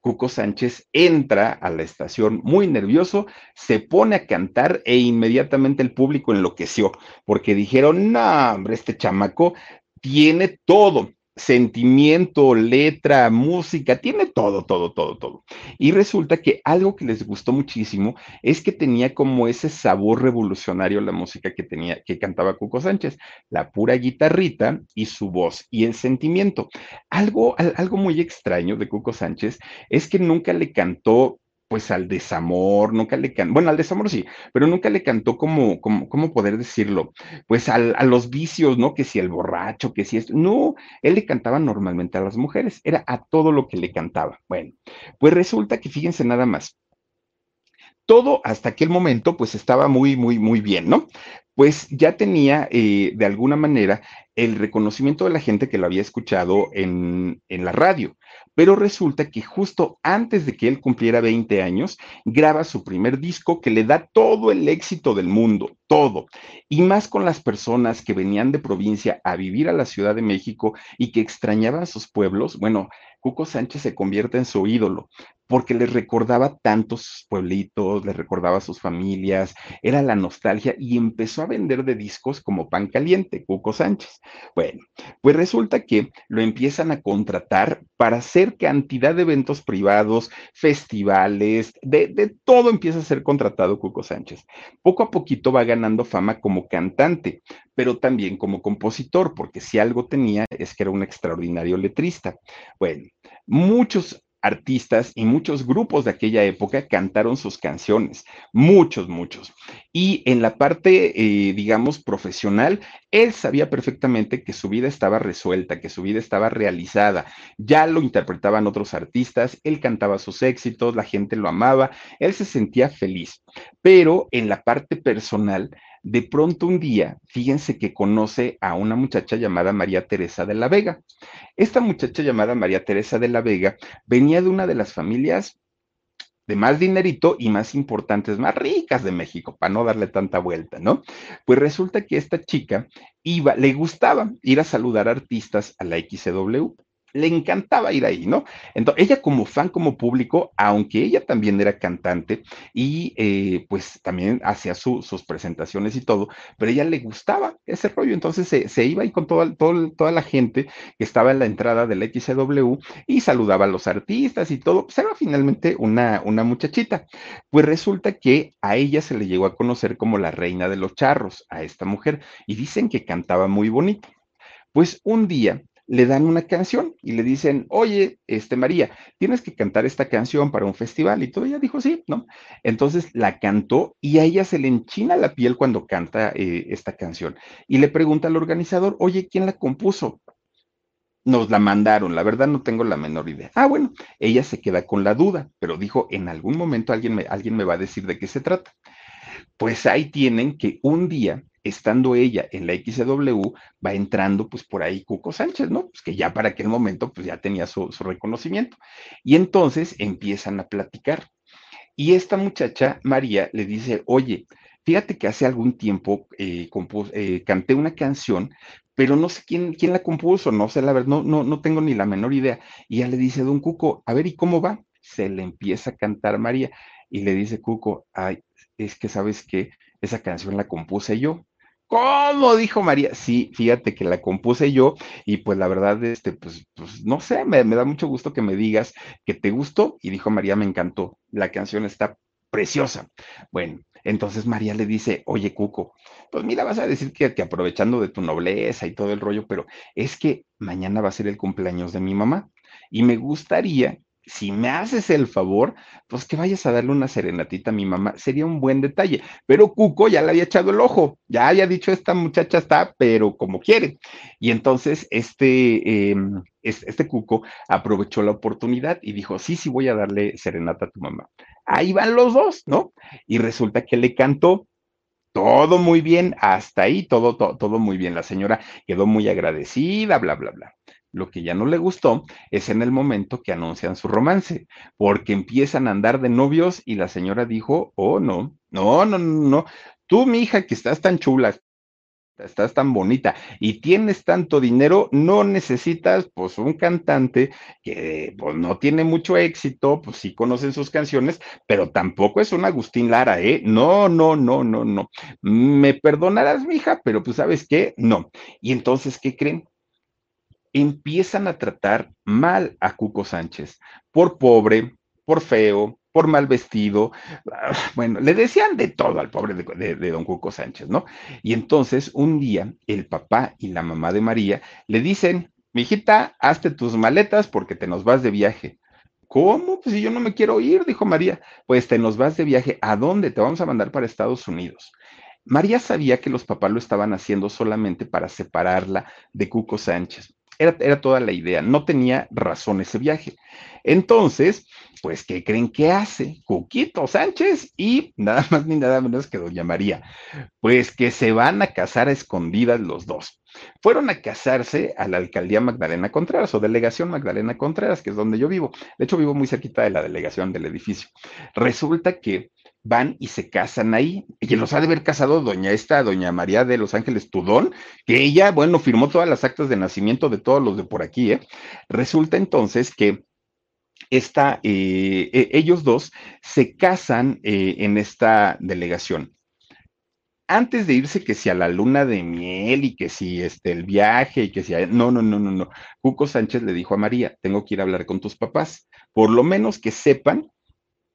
Cuco Sánchez entra a la estación muy nervioso, se pone a cantar e inmediatamente el público enloqueció, porque dijeron, no, hombre, este chamaco tiene todo sentimiento, letra, música, tiene todo, todo, todo, todo. Y resulta que algo que les gustó muchísimo es que tenía como ese sabor revolucionario la música que tenía, que cantaba Cuco Sánchez, la pura guitarrita y su voz y el sentimiento. Algo, algo muy extraño de Cuco Sánchez es que nunca le cantó pues al desamor, nunca le cantó, bueno, al desamor sí, pero nunca le cantó como, como ¿cómo poder decirlo? Pues a los vicios, ¿no? Que si el borracho, que si es, no, él le cantaba normalmente a las mujeres, era a todo lo que le cantaba. Bueno, pues resulta que fíjense nada más, todo hasta aquel momento pues estaba muy, muy, muy bien, ¿no? Pues ya tenía eh, de alguna manera el reconocimiento de la gente que lo había escuchado en, en la radio. Pero resulta que justo antes de que él cumpliera 20 años, graba su primer disco que le da todo el éxito del mundo, todo. Y más con las personas que venían de provincia a vivir a la Ciudad de México y que extrañaban sus pueblos, bueno, Cuco Sánchez se convierte en su ídolo, porque les recordaba tantos pueblitos, les recordaba sus familias, era la nostalgia y empezó a vender de discos como pan caliente, Cuco Sánchez. Bueno, pues resulta que lo empiezan a contratar para hacer cantidad de eventos privados, festivales, de, de todo empieza a ser contratado Cuco Sánchez. Poco a poquito va ganando fama como cantante, pero también como compositor, porque si algo tenía es que era un extraordinario letrista. Bueno, muchos artistas y muchos grupos de aquella época cantaron sus canciones, muchos, muchos. Y en la parte, eh, digamos, profesional, él sabía perfectamente que su vida estaba resuelta, que su vida estaba realizada. Ya lo interpretaban otros artistas, él cantaba sus éxitos, la gente lo amaba, él se sentía feliz. Pero en la parte personal, de pronto un día, fíjense que conoce a una muchacha llamada María Teresa de la Vega. Esta muchacha llamada María Teresa de la Vega venía de una de las familias de más dinerito y más importantes, más ricas de México, para no darle tanta vuelta, ¿no? Pues resulta que esta chica iba, le gustaba ir a saludar artistas a la XW le encantaba ir ahí, ¿no? Entonces, ella como fan, como público, aunque ella también era cantante y eh, pues también hacía sus presentaciones y todo, pero ella le gustaba ese rollo, entonces se, iba ahí con toda, toda la gente que estaba en la entrada del XCW y saludaba a los artistas y todo, pues era finalmente una, una muchachita. Pues resulta que a ella se le llegó a conocer como la reina de los charros, a esta mujer, y dicen que cantaba muy bonito. Pues un día le dan una canción y le dicen, oye, este María, tienes que cantar esta canción para un festival y todo. Ella dijo, sí, ¿no? Entonces la cantó y a ella se le enchina la piel cuando canta eh, esta canción. Y le pregunta al organizador, oye, ¿quién la compuso? Nos la mandaron, la verdad no tengo la menor idea. Ah, bueno, ella se queda con la duda, pero dijo, en algún momento alguien alguien me va a decir de qué se trata. Pues ahí tienen que un día estando ella en la XW, va entrando pues por ahí Cuco Sánchez, ¿no? Pues que ya para aquel momento pues ya tenía su, reconocimiento. Y entonces empiezan a platicar. Y esta muchacha, María, le dice, oye, fíjate que hace algún tiempo eh, eh, canté una canción, pero no sé quién, quién la compuso, no sé la verdad, no, no, no tengo ni la menor idea. Y ella le dice, don Cuco, a ver, ¿y cómo va? Se le empieza a cantar María y le dice Cuco, ay, es que sabes que esa canción la compuse yo. ¿Cómo? Dijo María. Sí, fíjate que la compuse yo y pues la verdad, este, pues, pues no sé, me, da mucho gusto que me digas que te gustó y dijo María, me encantó. La canción está preciosa. Bueno, entonces María le dice, oye, Cuco, pues mira, vas a decir que, que aprovechando de tu nobleza y todo el rollo, pero es que mañana va a ser el cumpleaños de mi mamá y me gustaría si me haces el favor, pues que vayas a darle una serenatita a mi mamá, sería un buen detalle. Pero Cuco ya le había echado el ojo, ya había dicho, esta muchacha está, pero como quiere. Y entonces este, em, este Cuco aprovechó la oportunidad y dijo, sí, sí, voy a darle serenata a tu mamá. Ahí van los dos, ¿no? Y resulta que le cantó todo muy bien, hasta ahí todo, todo, todo muy bien. La señora quedó muy agradecida, bla, bla, bla. Lo que ya no le gustó es en el momento que anuncian su romance, porque empiezan a andar de novios y la señora dijo, oh, no, no, no, no, no, tú, mi hija, que estás tan chula, estás tan bonita y tienes tanto dinero, no necesitas pues un cantante que pues no tiene mucho éxito, pues sí conocen sus canciones, pero tampoco es un Agustín Lara, ¿eh? No, no, no, no, no. Me perdonarás, mija, pero pues sabes qué, no. Y entonces, ¿qué creen? Empiezan a tratar mal a Cuco Sánchez por pobre, por feo, por mal vestido. Bueno, le decían de todo al pobre de, don Cuco Sánchez, ¿no? Y entonces un día el papá y la mamá de María le dicen, mijita, hazte tus maletas porque te nos vas de viaje. ¿Cómo? Pues si yo no me quiero ir, dijo María. Pues te nos vas de viaje. ¿A dónde? Te vamos a mandar para Estados Unidos. María sabía que los papás lo estaban haciendo solamente para separarla de Cuco Sánchez. Era, toda la idea, no tenía razón ese viaje. Entonces, pues, ¿qué creen que hace? Cuquito Sánchez y nada más ni nada menos que Doña María. Pues que se van a casar a escondidas los dos. Fueron a casarse a la alcaldía Magdalena Contreras o delegación Magdalena Contreras, que es donde yo vivo. De hecho, vivo muy cerquita de la delegación del edificio. Resulta que van y se casan ahí. Y los ha de haber casado doña esta, doña María de Los Ángeles Tudón, que ella, bueno, firmó todas las actas de nacimiento de todos los de por aquí, ¿eh? Resulta entonces que esta, eh, e, ellos dos se casan eh, en esta delegación. Antes de irse, que si a la luna de miel y que si este, el viaje y que si... No, no, no, no, no. Cuco Sánchez le dijo a María, tengo que ir a hablar con tus papás, por lo menos que sepan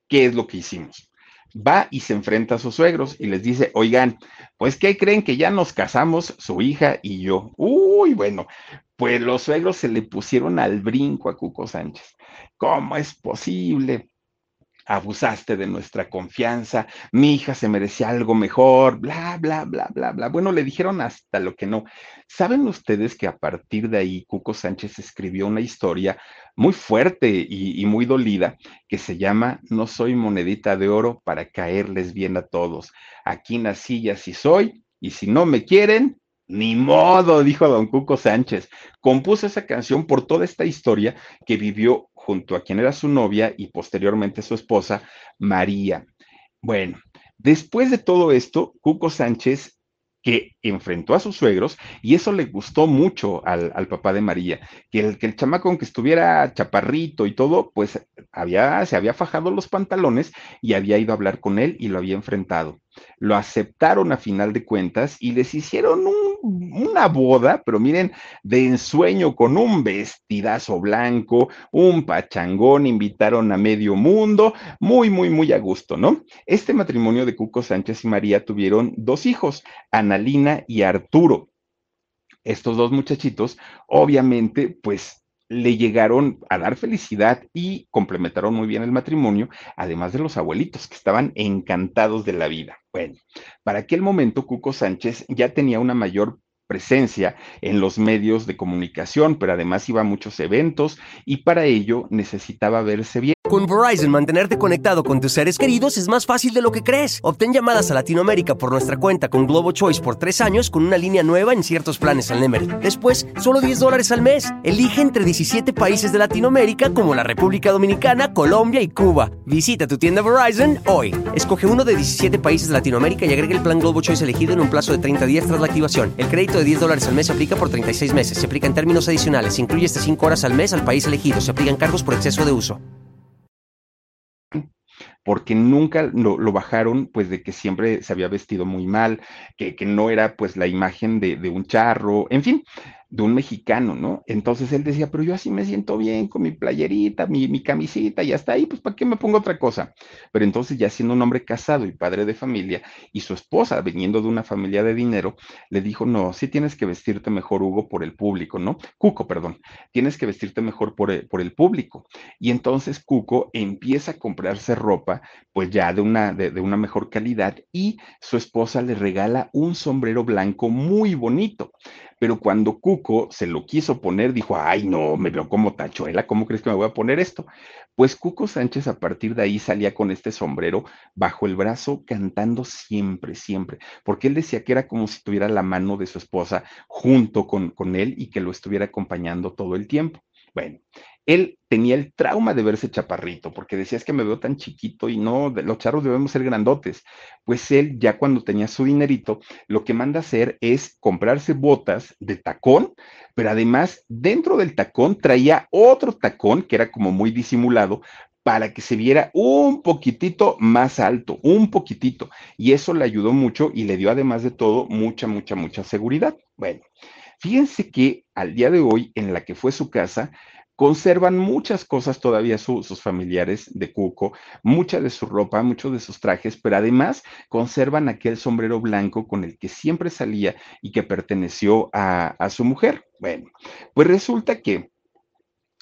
qué es lo que hicimos va y se enfrenta a sus suegros y les dice, oigan, pues ¿qué creen que ya nos casamos su hija y yo? Uy, bueno, pues los suegros se le pusieron al brinco a Cuco Sánchez. ¿Cómo es posible? Abusaste de nuestra confianza, mi hija se merecía algo mejor, bla, bla, bla, bla, bla. Bueno, le dijeron hasta lo que no. ¿Saben ustedes que a partir de ahí Cuco Sánchez escribió una historia muy fuerte y, muy dolida que se llama No soy monedita de oro para caerles bien a todos. Aquí nací y así soy, y si no me quieren, ni modo, dijo don Cuco Sánchez. Compuso esa canción por toda esta historia que vivió junto a quien era su novia y posteriormente su esposa, María. Bueno, después de todo esto, Cuco Sánchez que enfrentó a sus suegros y eso le gustó mucho al, papá de María, que el, que el chamaco aunque estuviera chaparrito y todo, pues había, se había fajado los pantalones y había ido a hablar con él y lo había enfrentado lo aceptaron a final de cuentas y les hicieron una boda, pero miren, de ensueño con un vestidazo blanco, un pachangón, invitaron a medio mundo, muy, muy, muy a gusto, ¿no? Este matrimonio de Cuco Sánchez y María tuvieron dos hijos, Analina y Arturo. Estos dos muchachitos, obviamente, pues le llegaron a dar felicidad y complementaron muy bien el matrimonio, además de los abuelitos que estaban encantados de la vida. Bueno, para aquel momento Cuco Sánchez ya tenía una mayor presencia en los medios de comunicación, pero además iba a muchos eventos y para ello necesitaba verse bien. Con Verizon, mantenerte conectado con tus seres queridos es más fácil de lo que crees. Obtén llamadas a Latinoamérica por nuestra cuenta con Globo Choice por tres años con una línea nueva en ciertos planes al Nemery. Después, solo 10 dólares al mes. Elige entre 17 países de Latinoamérica como la República Dominicana, Colombia y Cuba. Visita tu tienda Verizon hoy. Escoge uno de 17 países de Latinoamérica y agrega el plan Globo Choice elegido en un plazo de 30 días tras la activación. El crédito de 10 dólares al mes se aplica por 36 meses. Se aplica en términos adicionales. Se incluye hasta 5 horas al mes al país elegido. Se aplican cargos por exceso de uso porque nunca lo, bajaron, pues de que siempre se había vestido muy mal, que, que no era pues la imagen de, un charro, en fin, de un mexicano, ¿no? Entonces él decía, pero yo así me siento bien con mi playerita, mi, mi camisita, y hasta ahí, pues ¿para qué me pongo otra cosa? Pero entonces ya siendo un hombre casado y padre de familia, y su esposa, viniendo de una familia de dinero, le dijo, no, sí tienes que vestirte mejor, Hugo, por el público, ¿no? Cuco, perdón, tienes que vestirte mejor por el, por el público. Y entonces Cuco empieza a comprarse ropa, pues ya de una, de, de una mejor calidad, y su esposa le regala un sombrero blanco muy bonito pero cuando Cuco se lo quiso poner, dijo, ay, no, me veo como tachuela, ¿cómo crees que me voy a poner esto? Pues Cuco Sánchez a partir de ahí salía con este sombrero bajo el brazo cantando siempre, siempre, porque él decía que era como si tuviera la mano de su esposa junto con, con él y que lo estuviera acompañando todo el tiempo. Bueno, él tenía el trauma de verse chaparrito, porque decía es que me veo tan chiquito y no, los charros debemos ser grandotes. Pues él ya cuando tenía su dinerito, lo que manda hacer es comprarse botas de tacón, pero además dentro del tacón traía otro tacón que era como muy disimulado para que se viera un poquitito más alto, un poquitito. Y eso le ayudó mucho y le dio además de todo mucha, mucha, mucha seguridad. Bueno, fíjense que al día de hoy en la que fue su casa, conservan muchas cosas todavía sus familiares de Cuco, mucha de su ropa, muchos de sus trajes, pero además conservan aquel sombrero blanco con el que siempre salía y que perteneció a, a su mujer. Bueno, pues resulta que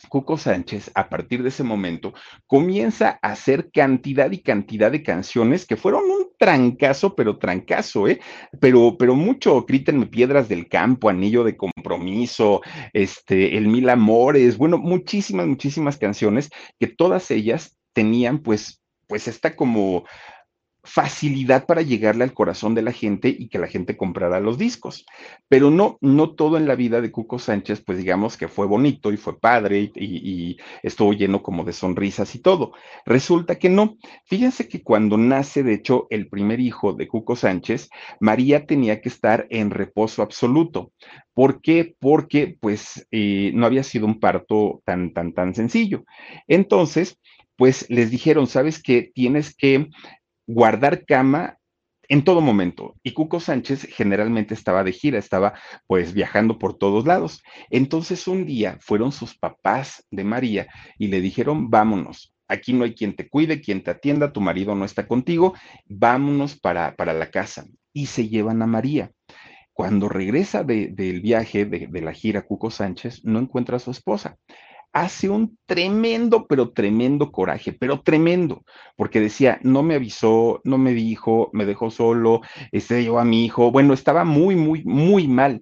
Cuco Sánchez, a partir de ese momento, comienza a hacer cantidad y cantidad de canciones que fueron un trancazo, pero trancazo, ¿eh? Pero, pero mucho, Crítenme Piedras del Campo, Anillo de Compromiso, este, El Mil Amores, bueno, muchísimas, muchísimas canciones que todas ellas tenían, pues, pues esta como facilidad para llegarle al corazón de la gente y que la gente comprara los discos. Pero no, no todo en la vida de Cuco Sánchez, pues digamos que fue bonito y fue padre y, estuvo lleno como de sonrisas y todo. Resulta que no. Fíjense que cuando nace, de hecho, el primer hijo de Cuco Sánchez, María tenía que estar en reposo absoluto. ¿Por qué? Porque pues eh, no había sido un parto tan, tan, tan sencillo. Entonces, pues les dijeron, ¿sabes qué? Tienes que guardar cama en todo momento. Y Cuco Sánchez generalmente estaba de gira, estaba pues viajando por todos lados. Entonces un día fueron sus papás de María y le dijeron, vámonos. Aquí no hay quien te cuide, quien te atienda, tu marido no está contigo, vámonos para, para la casa. Y se llevan a María. Cuando regresa del viaje, de, de la gira Cuco Sánchez, no encuentra a su esposa hace un tremendo, pero tremendo coraje, pero tremendo, porque decía, no me avisó, no me dijo, me dejó solo, este llevó a mi hijo, bueno, estaba muy, muy, muy mal.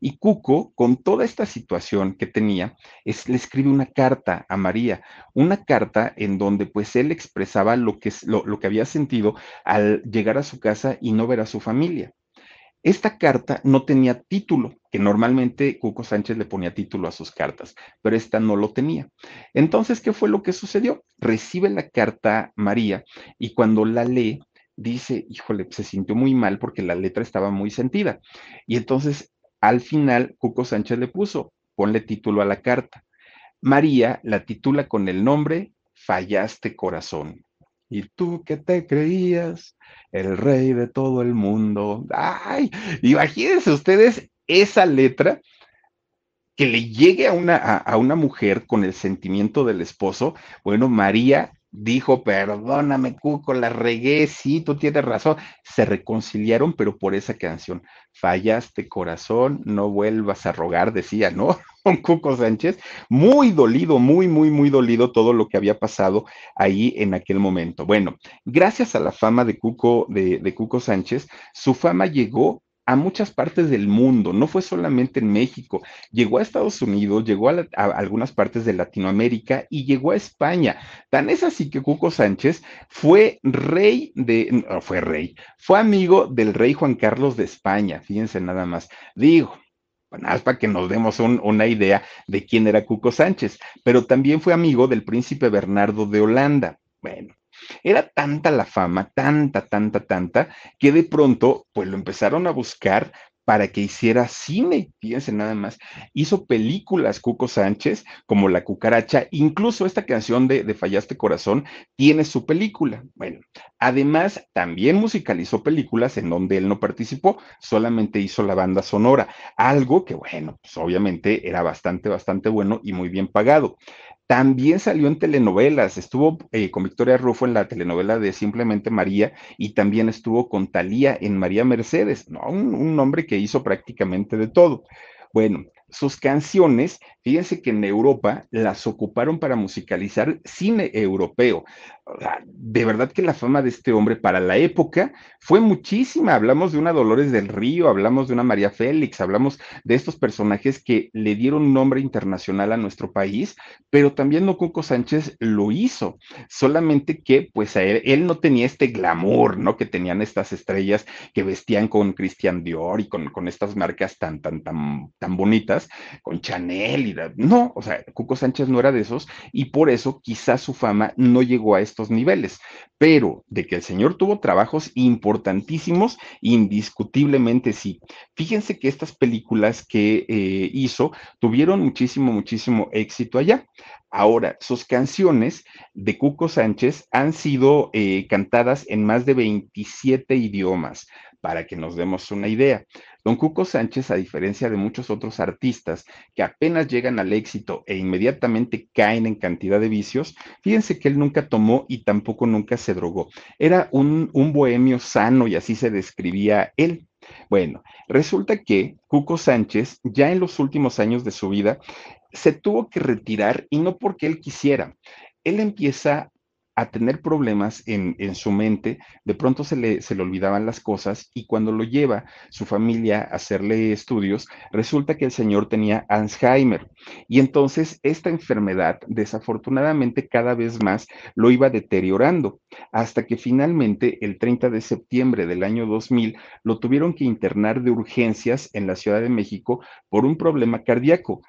Y Cuco, con toda esta situación que tenía, le escribe una carta a María, una carta en donde pues él expresaba lo que, lo, lo que había sentido al llegar a su casa y no ver a su familia. Esta carta no tenía título, que normalmente Cuco Sánchez le ponía título a sus cartas, pero esta no lo tenía. Entonces, ¿qué fue lo que sucedió? Recibe la carta María y cuando la lee, dice, híjole, se sintió muy mal porque la letra estaba muy sentida. Y entonces, al final, Cuco Sánchez le puso, ponle título a la carta. María la titula con el nombre Fallaste Corazón. ¿Y tú qué te creías? El rey de todo el mundo. Ay, imagínense ustedes esa letra que le llegue a una, a, una mujer con el sentimiento del esposo. Bueno, María dijo, perdóname, Cuco, la regué, sí, tú tienes razón. Se reconciliaron, pero por esa canción. Fallaste, corazón, no vuelvas a rogar, decía, ¿no? Con Cuco Sánchez. Muy dolido, muy, muy, muy dolido todo lo que había pasado ahí en aquel momento. Bueno, gracias a la fama de Cuco, de, de Cuco Sánchez, su fama llegó a muchas partes del mundo, no fue solamente en México, llegó a Estados Unidos, llegó a, algunas partes de Latinoamérica y llegó a España. Tan es así que Cuco Sánchez fue rey de, no, fue rey, fue amigo del rey Juan Carlos de España, fíjense nada más. Digo, nada más para que nos demos una idea de quién era Cuco Sánchez, pero también fue amigo del príncipe Bernardo de Holanda. Bueno, era tanta la fama, tanta, tanta, tanta, que de pronto, pues lo empezaron a buscar para que hiciera cine, fíjense nada más. Hizo películas Cuco Sánchez, como La Cucaracha, incluso esta canción de, de Fallaste Corazón tiene su película. Bueno, además también musicalizó películas en donde él no participó, solamente hizo la banda sonora, algo que bueno, pues obviamente era bastante, bastante bueno y muy bien pagado. También salió en telenovelas, estuvo eh, con Victoria Rufo en la telenovela de Simplemente María y también estuvo con Talía en María Mercedes, ¿no? un, un hombre que hizo prácticamente de todo. Bueno, sus canciones, fíjense que en Europa las ocuparon para musicalizar cine europeo de verdad que la fama de este hombre para la época fue muchísima. Hablamos de una Dolores del Río, hablamos de una María Félix, hablamos de estos personajes que le dieron nombre internacional a nuestro país, pero también no Cuco Sánchez lo hizo, solamente que pues a él, él no tenía este glamour, ¿no? Que tenían estas estrellas que vestían con Christian Dior y con, con estas marcas tan, tan, tan, tan bonitas, con Chanel y no, o sea, Cuco Sánchez no era de esos y por eso quizás su fama no llegó a esto niveles, pero de que el señor tuvo trabajos importantísimos, indiscutiblemente sí. Fíjense que estas películas que eh, hizo tuvieron muchísimo, muchísimo éxito allá. Ahora, sus canciones de Cuco Sánchez han sido eh, cantadas en más de 27 idiomas, para que nos demos una idea. Don Cuco Sánchez, a diferencia de muchos otros artistas que apenas llegan al éxito e inmediatamente caen en cantidad de vicios, fíjense que él nunca tomó y tampoco nunca se drogó. Era un, bohemio sano y así se describía él. Bueno, resulta que Cuco Sánchez, ya en los últimos años de su vida, se tuvo que retirar y no porque él quisiera. Él empieza a tener problemas en, su mente, de pronto se le, se le olvidaban las cosas y cuando lo lleva su familia a hacerle estudios, resulta que el señor tenía Alzheimer. Y entonces esta enfermedad, desafortunadamente, cada vez más lo iba deteriorando, hasta que finalmente el 30 de septiembre del año 2000 lo tuvieron que internar de urgencias en la Ciudad de México por un problema cardíaco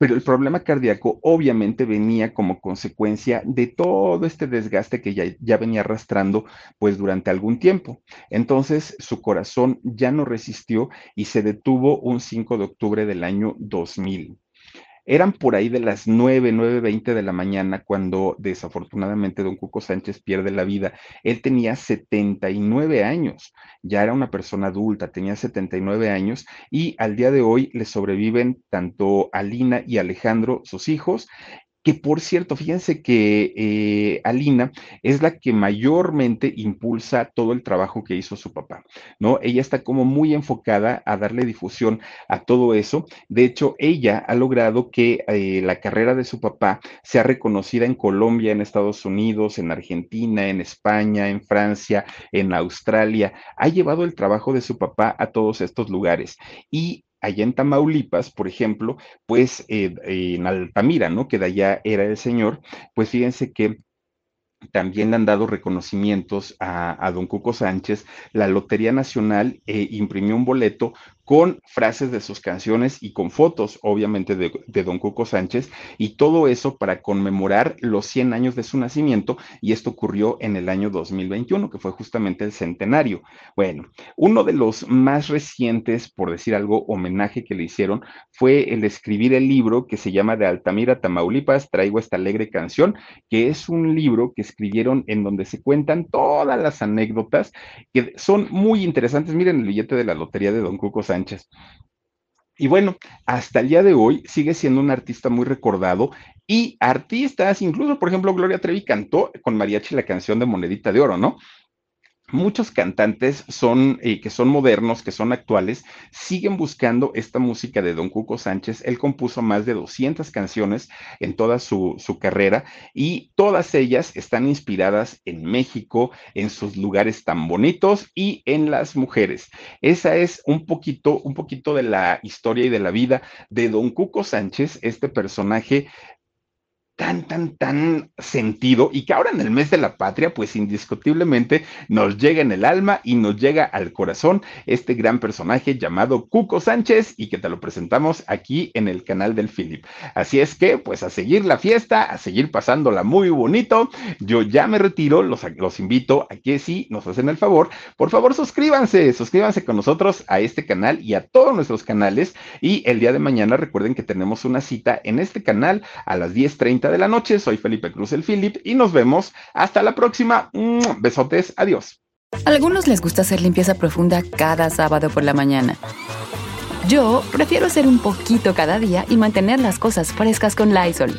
pero el problema cardíaco obviamente venía como consecuencia de todo este desgaste que ya, ya, venía arrastrando pues durante algún tiempo. Entonces su corazón ya no resistió y se detuvo un 5 de octubre del año 2000. Eran por ahí de las 9, 9.20 de la mañana cuando desafortunadamente don Cuco Sánchez pierde la vida. Él tenía 79 años, ya era una persona adulta, tenía 79 años y al día de hoy le sobreviven tanto Alina y Alejandro, sus hijos, que por cierto, fíjense que eh, Alina es la que mayormente impulsa todo el trabajo que hizo su papá, ¿no? Ella está como muy enfocada a darle difusión a todo eso. De hecho, ella ha logrado que eh, la carrera de su papá sea reconocida en Colombia, en Estados Unidos, en Argentina, en España, en Francia, en Australia. Ha llevado el trabajo de su papá a todos estos lugares. Y allá en Tamaulipas, por ejemplo, pues eh, en Altamira, ¿no? Que de allá era el señor, pues fíjense que también le han dado reconocimientos a, don Cuco Sánchez. La Lotería Nacional eh, imprimió un boleto con frases de sus canciones y con fotos, obviamente, de, don Cuco Sánchez, y todo eso para conmemorar los 100 años de su nacimiento, y esto ocurrió en el año 2021, que fue justamente el centenario. Bueno, uno de los más recientes, por decir algo, homenaje que le hicieron fue el escribir el libro que se llama De Altamira, Tamaulipas, traigo esta alegre canción, que es un libro que escribieron en donde se cuentan todas las anécdotas que son muy interesantes. Miren el billete de la lotería de don Cuco Sánchez y bueno, hasta el día de hoy sigue siendo un artista muy recordado y artistas, incluso por ejemplo Gloria Trevi cantó con mariachi la canción de Monedita de Oro, ¿no? Muchos cantantes son, eh, que son modernos, que son actuales, siguen buscando esta música de Don Cuco Sánchez. Él compuso más de 200 canciones en toda su, su, carrera y todas ellas están inspiradas en México, en sus lugares tan bonitos y en las mujeres. Esa es un poquito, un poquito de la historia y de la vida de Don Cuco Sánchez, este personaje tan, tan, tan sentido y que ahora en el mes de la patria, pues indiscutiblemente nos llega en el alma y nos llega al corazón este gran personaje llamado Cuco Sánchez y que te lo presentamos aquí en el canal del Philip. Así es que, pues a seguir la fiesta, a seguir pasándola muy bonito. Yo ya me retiro, los, los invito a que si nos hacen el favor, por favor suscríbanse, suscríbanse con nosotros a este canal y a todos nuestros canales y el día de mañana recuerden que tenemos una cita en este canal a las 10.30 de la noche. Soy Felipe Cruz el Philip y nos vemos hasta la próxima. Besotes, adiós. Algunos les gusta hacer limpieza profunda cada sábado por la mañana. Yo prefiero hacer un poquito cada día y mantener las cosas frescas con Lysol.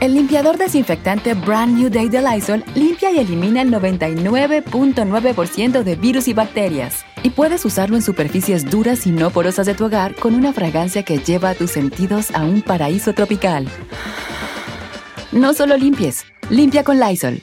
El limpiador desinfectante Brand New Day de Lysol limpia y elimina el 99.9% de virus y bacterias. Y puedes usarlo en superficies duras y no porosas de tu hogar con una fragancia que lleva a tus sentidos a un paraíso tropical. No solo limpies, limpia con Lysol.